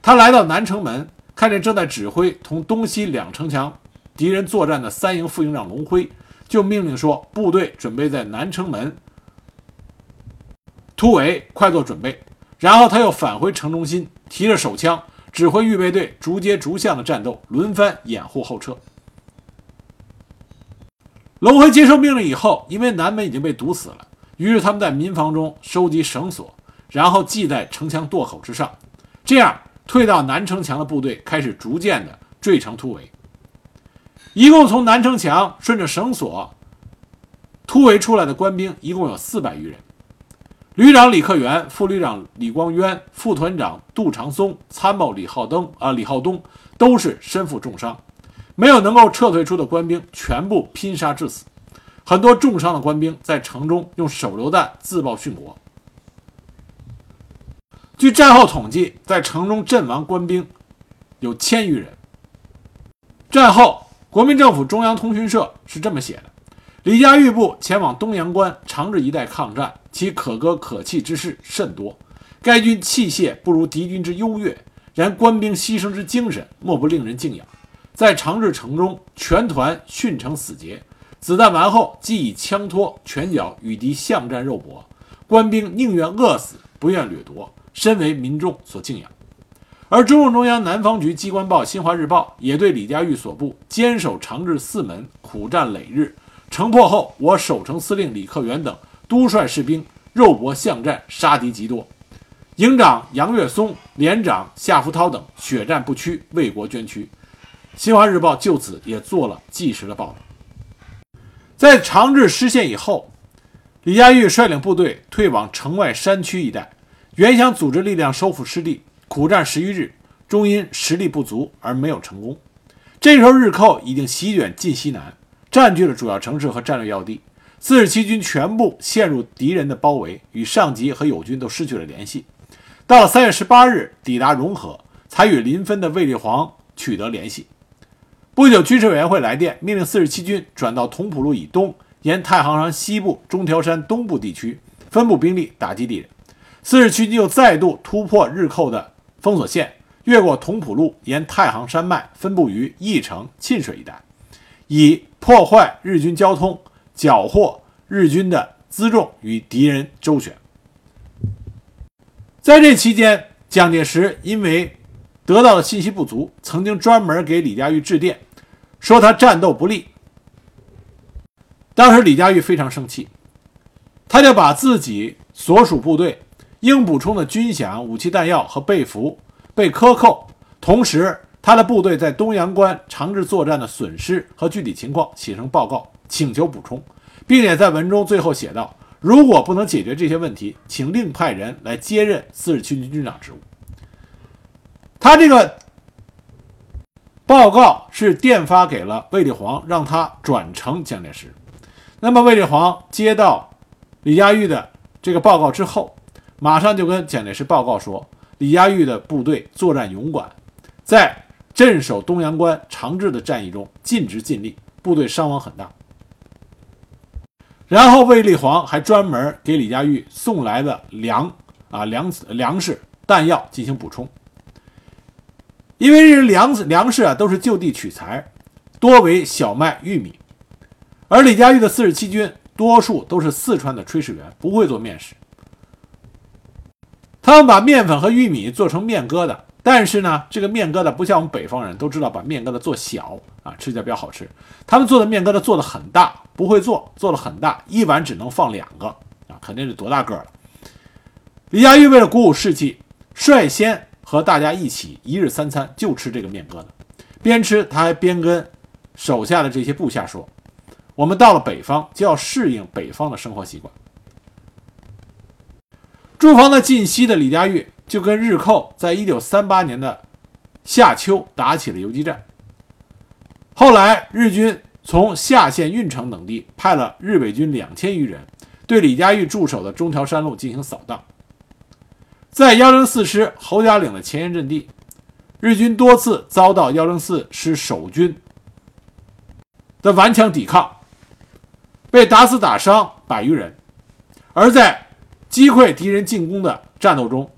他来到南城门。看见正在指挥同东西两城墙敌人作战的三营副营长龙辉，就命令说：“部队准备在南城门突围，快做准备。”然后他又返回城中心，提着手枪指挥预备队逐街逐巷的战斗，轮番掩护后撤。龙辉接受命令以后，因为南门已经被堵死了，于是他们在民房中收集绳索，然后系在城墙垛口之上，这样。退到南城墙的部队开始逐渐的坠城突围，一共从南城墙顺着绳索突围出来的官兵一共有四百余人。旅长李克元、副旅长李光渊、副团长杜长松、参谋李浩登啊李浩东都是身负重伤，没有能够撤退出的官兵全部拼杀致死，很多重伤的官兵在城中用手榴弹自爆殉国。据战后统计，在城中阵亡官兵有千余人。战后，国民政府中央通讯社是这么写的：李家玉部前往东阳关、长治一带抗战，其可歌可泣之事甚多。该军器械不如敌军之优越，然官兵牺牲之精神莫不令人敬仰。在长治城中，全团殉成死劫，子弹完后即以枪托、拳脚与敌巷战肉搏，官兵宁愿饿死，不愿掠夺，深为民众所敬仰。而中共中央南方局机关报《新华日报》也对李佳玉所部坚守长治四门，苦战累日。城破后，我守城司令李克元等督率士兵肉搏巷战，杀敌极多。营长杨岳松、连长夏福涛等血战不屈，为国捐躯。新华日报就此也做了纪实的报道。在长治失陷以后，李佳玉率领部队退往城外山区一带，原想组织力量收复失地，苦战十余日，终因实力不足而没有成功。这时候，日寇已经席卷晋西南。占据了主要城市和战略要地，四十七军全部陷入敌人的包围，与上级和友军都失去了联系。到了三月十八日，抵达融河，才与临汾的卫立煌取得联系。不久，军事委员会来电，命令四十七军转到同蒲路以东，沿太行山西部、中条山东部地区分布兵力打击敌人。四十七军又再度突破日寇的封锁线，越过同蒲路，沿太行山脉分布于义城、沁水一带，以。破坏日军交通，缴获日军的辎重与敌人周旋。在这期间，蒋介石因为得到的信息不足，曾经专门给李佳玉致电，说他战斗不利。当时李佳玉非常生气，他就把自己所属部队应补充的军饷、武器弹药和被服被克扣，同时。他的部队在东阳关长治作战的损失和具体情况写成报告，请求补充，并且在文中最后写道：“如果不能解决这些问题，请另派人来接任四十七军军长职务。”他这个报告是电发给了卫立煌，让他转呈蒋介石。那么卫立煌接到李佳玉的这个报告之后，马上就跟蒋介石报告说：“李佳玉的部队作战勇敢，在。”镇守东阳关、长治的战役中尽职尽力，部队伤亡很大。然后卫立煌还专门给李佳玉送来的粮啊粮粮食弹药进行补充，因为这粮粮食啊都是就地取材，多为小麦、玉米，而李佳玉的四十七军多数都是四川的炊事员，不会做面食，他们把面粉和玉米做成面疙瘩。但是呢，这个面疙瘩不像我们北方人都知道把面疙瘩做小啊，吃起来比较好吃。他们做的面疙瘩做的很大，不会做，做的很大，一碗只能放两个啊，肯定是多大个了。李佳玉为了鼓舞士气，率先和大家一起一日三餐就吃这个面疙瘩，边吃他还边跟手下的这些部下说：“我们到了北方就要适应北方的生活习惯。”驻防在晋西的李佳玉。就跟日寇在一九三八年的夏秋打起了游击战。后来日军从下县、运城等地派了日伪军两千余人，对李佳玉驻守的中条山路进行扫荡。在幺零四师侯家岭的前沿阵地，日军多次遭到幺零四师守军的顽强抵抗，被打死打伤百余人。而在击溃敌人进攻的战斗中，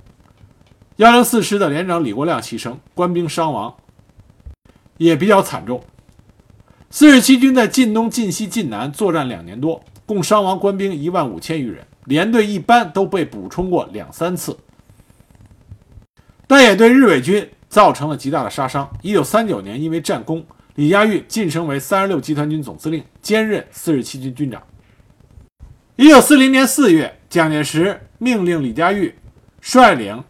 幺零四师的连长李国亮牺牲，官兵伤亡也比较惨重。四十七军在晋东、晋西、晋南作战两年多，共伤亡官兵一万五千余人，连队一般都被补充过两三次，但也对日伪军造成了极大的杀伤。一九三九年，因为战功，李佳玉晋升为三十六集团军总司令，兼任四十七军军长。一九四零年四月，蒋介石命令李佳玉率领。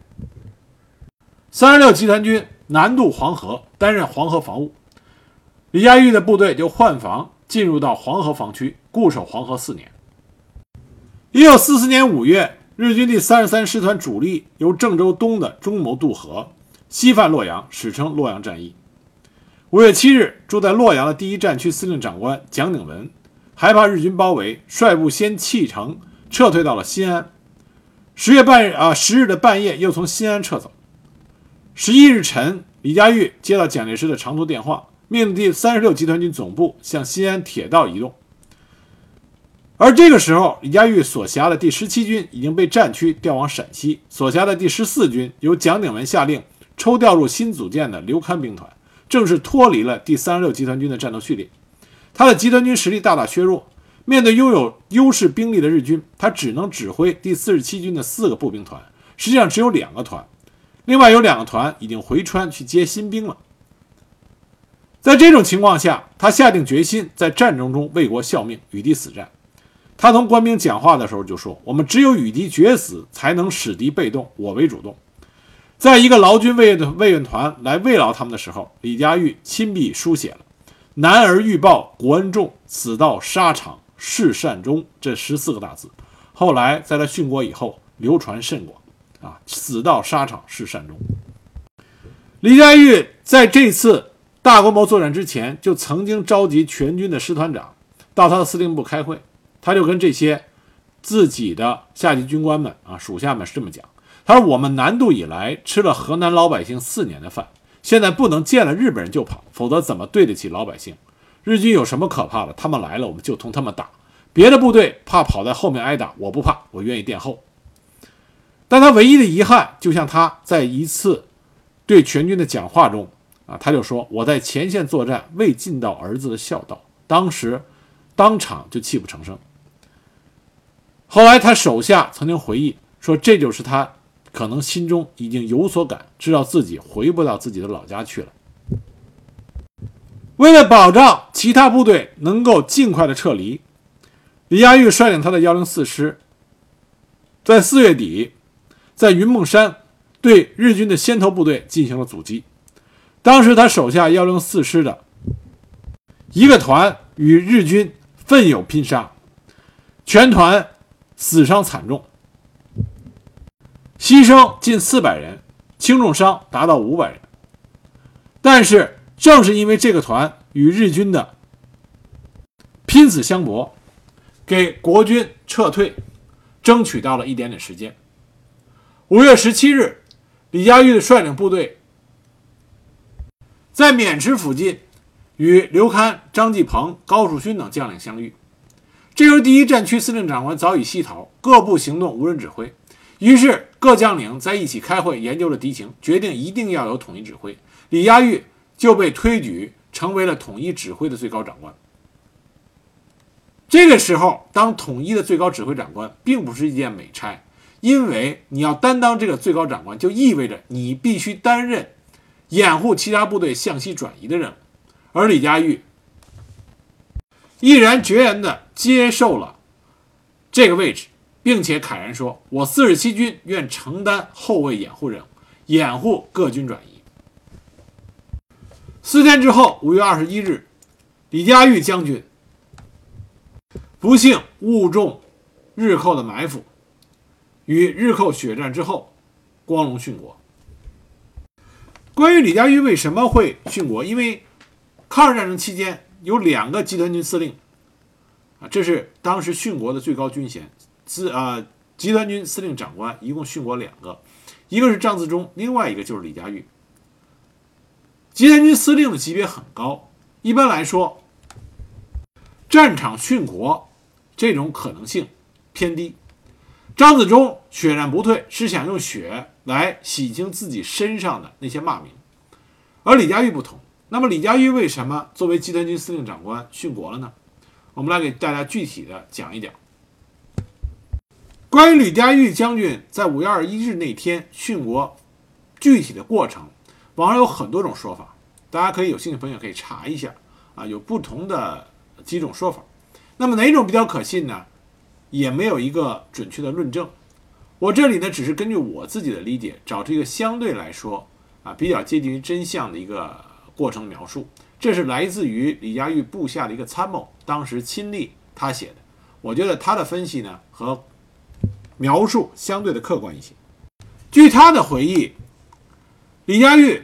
三十六集团军南渡黄河，担任黄河防务。李佳玉的部队就换防进入到黄河防区，固守黄河四年。一九四四年五月，日军第三十三师团主力由郑州东的中牟渡河，西犯洛阳，史称洛阳战役。五月七日，住在洛阳的第一战区司令长官蒋鼎文，害怕日军包围，率部先弃城撤退到了新安。十月半日啊，十日的半夜又从新安撤走。十一日晨，李佳玉接到蒋介石的长途电话，命令第三十六集团军总部向新安铁道移动。而这个时候，李佳玉所辖的第十七军已经被战区调往陕西，所辖的第十四军由蒋鼎文下令抽调入新组建的刘戡兵团，正式脱离了第三十六集团军的战斗序列。他的集团军实力大大削弱，面对拥有优势兵力的日军，他只能指挥第四十七军的四个步兵团，实际上只有两个团，另外有两个团已经回川去接新兵了。在这种情况下，他下定决心在战争中为国效命，与敌死战。他同官兵讲话的时候就说：“我们只有与敌决死，才能使敌被动，我为主动。”在一个劳军慰问慰问团来慰劳他们的时候，李佳玉亲笔书写了“男儿欲报国恩重，死到沙场是善终”这十四个大字。后来在他殉国以后，流传甚广。啊，死到沙场是善终。李佳玉在这次大规模作战之前，就曾经召集全军的师团长到他的司令部开会。他就跟这些自己的下级军官们啊、属下们是这么讲：“他说，我们南渡以来吃了河南老百姓四年的饭，现在不能见了日本人就跑，否则怎么对得起老百姓？日军有什么可怕的？他们来了，我们就同他们打。别的部队怕跑在后面挨打，我不怕，我愿意殿后。但他唯一的遗憾，就像他在一次对全军的讲话中啊，他就说：我在前线作战，未尽到儿子的孝道，当时当场就泣不成声。”后来，他手下曾经回忆说：“这就是他可能心中已经有所感，知道自己回不到自己的老家去了。为了保障其他部队能够尽快的撤离，李佳玉率领他的幺零四师，在四月底，在云梦山对日军的先头部队进行了阻击。当时，他手下幺零四师的一个团与日军奋勇拼杀，全团。”死伤惨重，牺牲近四百人，轻重伤达到五百人。但是，正是因为这个团与日军的拼死相搏，给国军撤退争取到了一点点时间。五月十七日，李佳玉率领部队在渑池附近与刘戡、张继鹏、高树勋等将领相遇。这时，第一战区司令长官早已西逃，各部行动无人指挥。于是，各将领在一起开会，研究了敌情，决定一定要有统一指挥。李佳玉就被推举成为了统一指挥的最高长官。这个时候，当统一的最高指挥长官，并不是一件美差，因为你要担当这个最高长官，就意味着你必须担任掩护其他部队向西转移的任务。而李佳玉毅然决然地接受了这个位置，并且慨然说：“我四十七军愿承担后卫掩护任务，掩护各军转移。”四天之后，五月二十一日，李佳玉将军不幸误中日寇的埋伏，与日寇血战之后，光荣殉国。关于李佳玉为什么会殉国，因为抗日战争期间。有两个集团军司令，啊，这是当时殉国的最高军衔，司啊集团军司令长官一共殉国两个，一个是张自忠，另外一个就是李佳玉。集团军司令的级别很高，一般来说，战场殉国这种可能性偏低。张自忠血战不退，是想用血来洗清自己身上的那些骂名，而李佳玉不同。那么李佳玉为什么作为集团军司令长官殉国了呢？我们来给大家具体的讲一讲。关于李佳玉将军在五月二十一日那天殉国具体的过程，网上有很多种说法，大家可以有兴趣朋友可以查一下啊，有不同的几种说法。那么哪种比较可信呢？也没有一个准确的论证。我这里呢，只是根据我自己的理解，找出一个相对来说啊比较接近于真相的一个。过程描述，这是来自于李佳玉部下的一个参谋，当时亲历他写的。我觉得他的分析呢和描述相对的客观一些。据他的回忆，李佳玉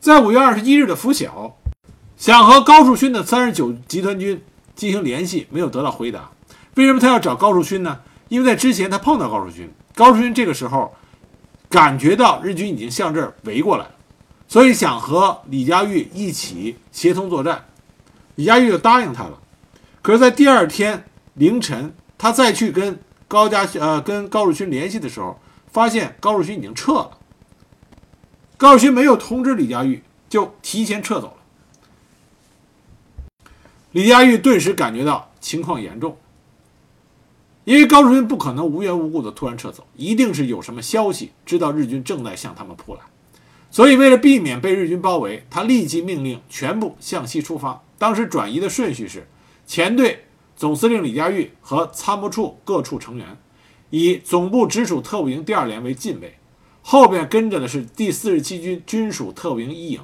在五月二十一日的拂晓，想和高树勋的三十九集团军进行联系，没有得到回答。为什么他要找高树勋呢？因为在之前他碰到高树勋，高树勋这个时候感觉到日军已经向这儿围过来了。所以想和李佳玉一起协同作战，李佳玉就答应他了。可是，在第二天凌晨，他再去跟高家呃跟高树勋联系的时候，发现高树勋已经撤了。高树勋没有通知李佳玉，就提前撤走了。李佳玉顿时感觉到情况严重，因为高树勋不可能无缘无故的突然撤走，一定是有什么消息知道日军正在向他们扑来。所以，为了避免被日军包围，他立即命令全部向西出发。当时转移的顺序是：前队总司令李佳玉和参谋处各处成员，以总部直属特务营第二连为近卫；后边跟着的是第四十七军军属特务营一营，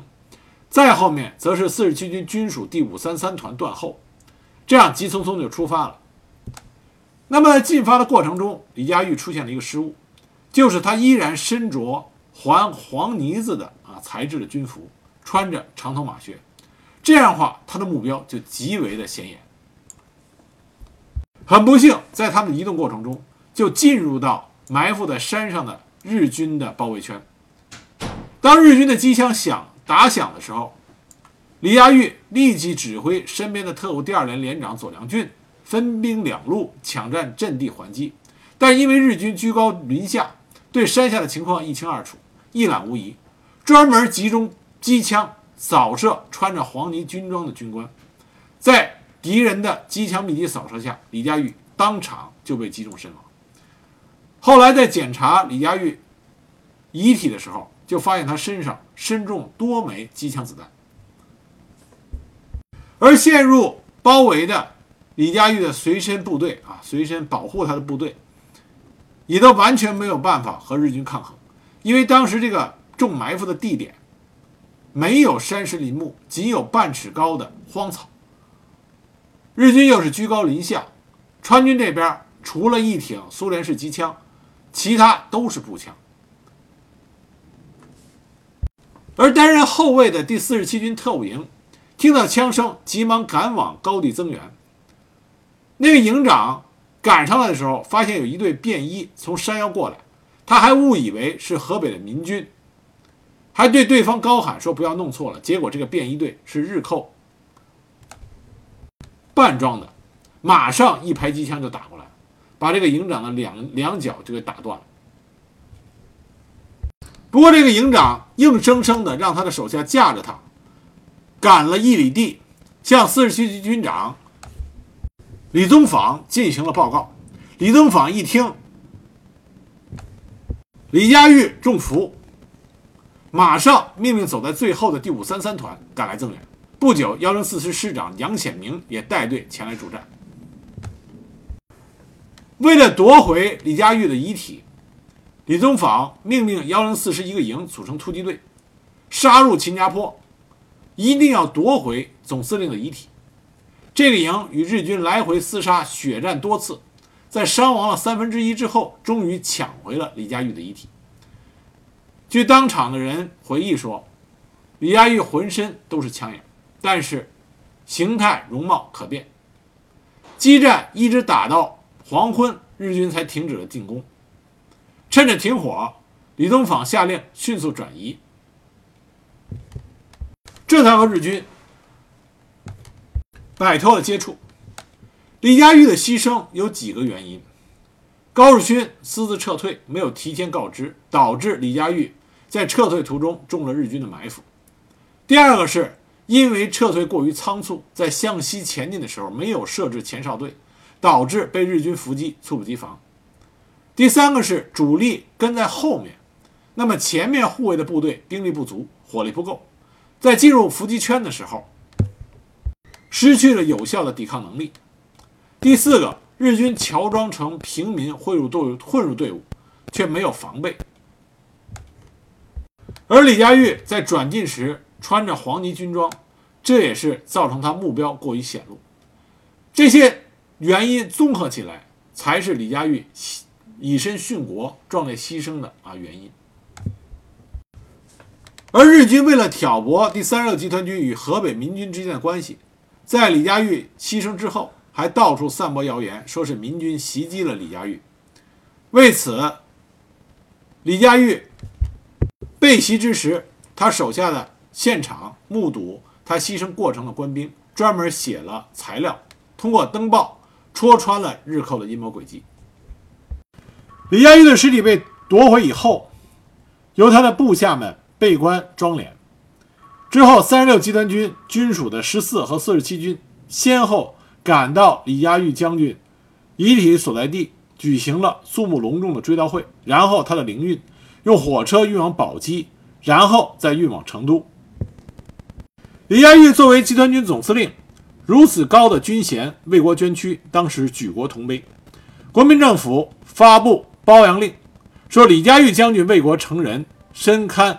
再后面则是四十七军军属第五三三团断后。这样急匆匆就出发了。那么进发的过程中，李佳玉出现了一个失误，就是他依然身着。黄黄呢子的啊材质的军服，穿着长筒马靴，这样的话，他的目标就极为的显眼。很不幸，在他们移动过程中，就进入到埋伏在山上的日军的包围圈。当日军的机枪响打响的时候，李亚玉立即指挥身边的特务第二连连长左良俊分兵两路抢占阵地还击，但因为日军居高临下。对山下的情况一清二楚，一览无遗，专门集中机枪扫射穿着黄泥军装的军官，在敌人的机枪密集扫射下，李佳玉当场就被击中身亡。后来在检查李佳玉遗体的时候，就发现他身上身中多枚机枪子弹，而陷入包围的李佳玉的随身部队啊，随身保护他的部队。也都完全没有办法和日军抗衡，因为当时这个重埋伏的地点没有山石林木，仅有半尺高的荒草。日军又是居高临下，川军这边除了一挺苏联式机枪，其他都是步枪。而担任后卫的第四十七军特务营听到枪声，急忙赶往高地增援。那个营长。赶上来的时候，发现有一队便衣从山腰过来，他还误以为是河北的民军，还对对方高喊说不要弄错了。结果这个便衣队是日寇半装的，马上一排机枪就打过来，把这个营长的两两脚就给打断了。不过这个营长硬生生的让他的手下架着他，赶了一里地，向四十七军军长。李宗坊进行了报告。李宗坊一听，李佳玉中伏，马上命令走在最后的第五三三团赶来增援。不久，幺零四师师长杨显明也带队前来助战。为了夺回李佳玉的遗体，李宗坊命令幺零四师一个营组成突击队，杀入秦家坡，一定要夺回总司令的遗体。这个营与日军来回厮杀，血战多次，在伤亡了三分之一之后，终于抢回了李佳玉的遗体。据当场的人回忆说，李佳玉浑身都是枪眼，但是形态容貌可变。激战一直打到黄昏，日军才停止了进攻。趁着停火，李宗坊下令迅速转移，这才和日军。摆脱了接触，李佳玉的牺牲有几个原因：高树勋私自撤退，没有提前告知，导致李佳玉在撤退途中中了日军的埋伏；第二个是因为撤退过于仓促，在向西前进的时候没有设置前哨队，导致被日军伏击，猝不及防；第三个是主力跟在后面，那么前面护卫的部队兵力不足，火力不够，在进入伏击圈的时候。失去了有效的抵抗能力。第四个，日军乔装成平民混入队混入队伍，却没有防备。而李佳玉在转进时穿着黄泥军装，这也是造成他目标过于显露。这些原因综合起来，才是李佳玉以身殉国、壮烈牺牲的啊原因。而日军为了挑拨第三十六集团军与河北民军之间的关系。在李佳玉牺牲之后，还到处散播谣言，说是民军袭击了李佳玉。为此，李佳玉被袭之时，他手下的现场目睹他牺牲过程的官兵专门写了材料，通过登报戳穿了日寇的阴谋诡计。李佳玉的尸体被夺回以后，由他的部下们备棺装殓。之后，三十六集团军军属的十四和四十七军先后赶到李佳玉将军遗体所在地，举行了肃穆隆重的追悼会。然后，他的灵运用火车运往宝鸡，然后再运往成都。李佳玉作为集团军总司令，如此高的军衔，为国捐躯，当时举国同悲。国民政府发布褒扬令，说李佳玉将军为国成人，深堪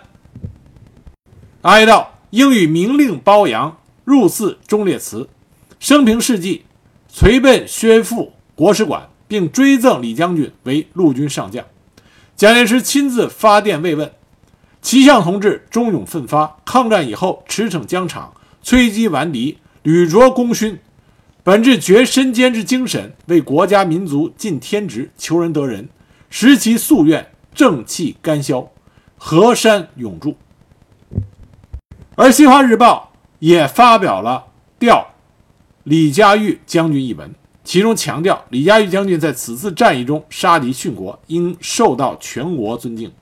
哀悼。应予明令褒扬，入祀忠烈祠，生平事迹随奔宣赴国史馆，并追赠李将军为陆军上将。蒋介石亲自发电慰问，齐相同志忠勇奋发，抗战以后驰骋疆场，摧击顽敌，屡卓功勋，本着决身坚之精神，为国家民族尽天职，求仁得仁，实其夙愿，正气干消，河山永驻。而《新华日报》也发表了吊李佳玉将军一文，其中强调李佳玉将军在此次战役中杀敌殉国，应受到全国尊敬。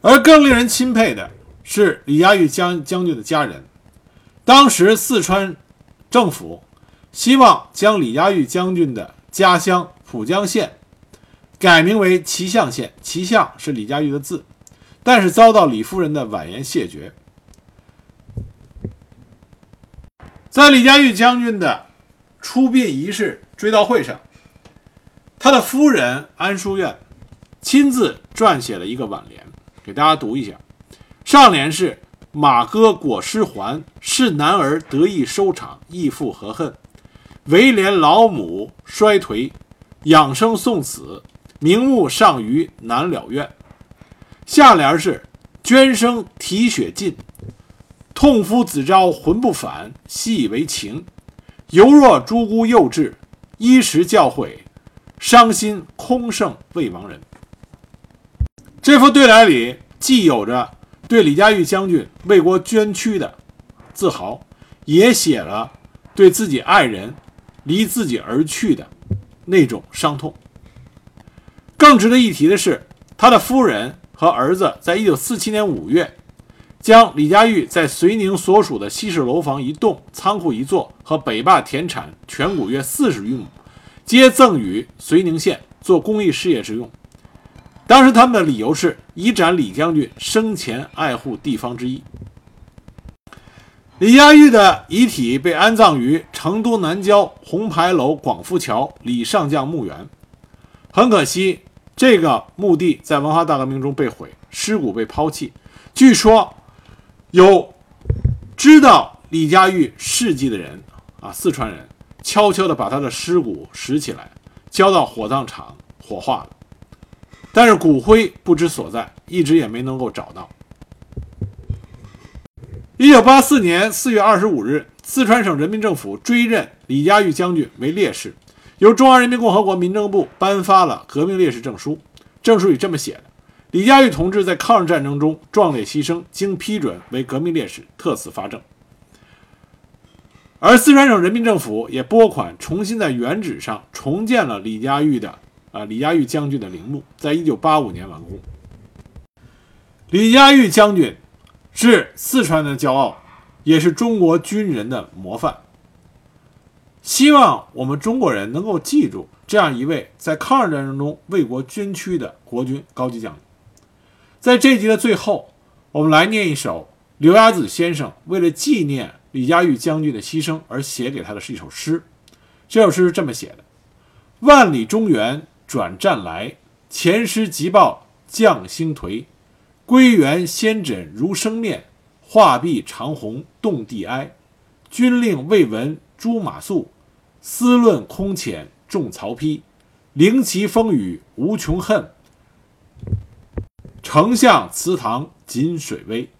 而更令人钦佩的是李佳玉将将军的家人。当时四川政府希望将李佳玉将军的家乡浦江县改名为祁象县，祁象是李佳玉的字。但是遭到李夫人的婉言谢绝。在李佳玉将军的出殡仪式追悼会上，他的夫人安淑苑亲自撰写了一个挽联，给大家读一下。上联是“马哥裹尸还，是男儿得意收场，义父何恨？唯怜老母衰颓，养生送死，名目尚余难了愿。”下联是“捐生啼血尽，痛夫子招魂不返，惜以为情。犹若朱姑幼稚，衣食教诲，伤心空剩未亡人。”这副对联里既有着对李佳玉将军为国捐躯的自豪，也写了对自己爱人离自己而去的那种伤痛。更值得一提的是，他的夫人。和儿子在一九四七年五月，将李佳玉在绥宁所属的西式楼房一栋、仓库一座和北坝田产全谷约四十余亩，皆赠予绥宁县做公益事业之用。当时他们的理由是以展李将军生前爱护地方之意。李佳玉的遗体被安葬于成都南郊红牌楼广福桥李上将墓园。很可惜。这个墓地在文化大革命中被毁，尸骨被抛弃。据说有知道李佳玉事迹的人啊，四川人悄悄地把他的尸骨拾起来，交到火葬场火化了。但是骨灰不知所在，一直也没能够找到。一九八四年四月二十五日，四川省人民政府追认李家玉将军为烈士。由中华人民共和国民政部颁发了革命烈士证书，证书里这么写的：李家玉同志在抗日战争中壮烈牺牲，经批准为革命烈士，特此发证。而四川省人民政府也拨款重新在原址上重建了李家玉的啊李家玉将军的陵墓，在一九八五年完工。李家玉将军是四川的骄傲，也是中国军人的模范。希望我们中国人能够记住这样一位在抗日战争中为国捐躯的国军高级将领。在这集的最后，我们来念一首刘亚子先生为了纪念李家玉将军的牺牲而写给他的是一首诗。这首诗是这么写的：“万里中原转战来，前师急报将星颓。归元先枕如生面，画壁长虹动地哀。军令未闻朱马谡。”思论空遣众曹丕，凌旗风雨无穷恨。丞相祠堂锦水微。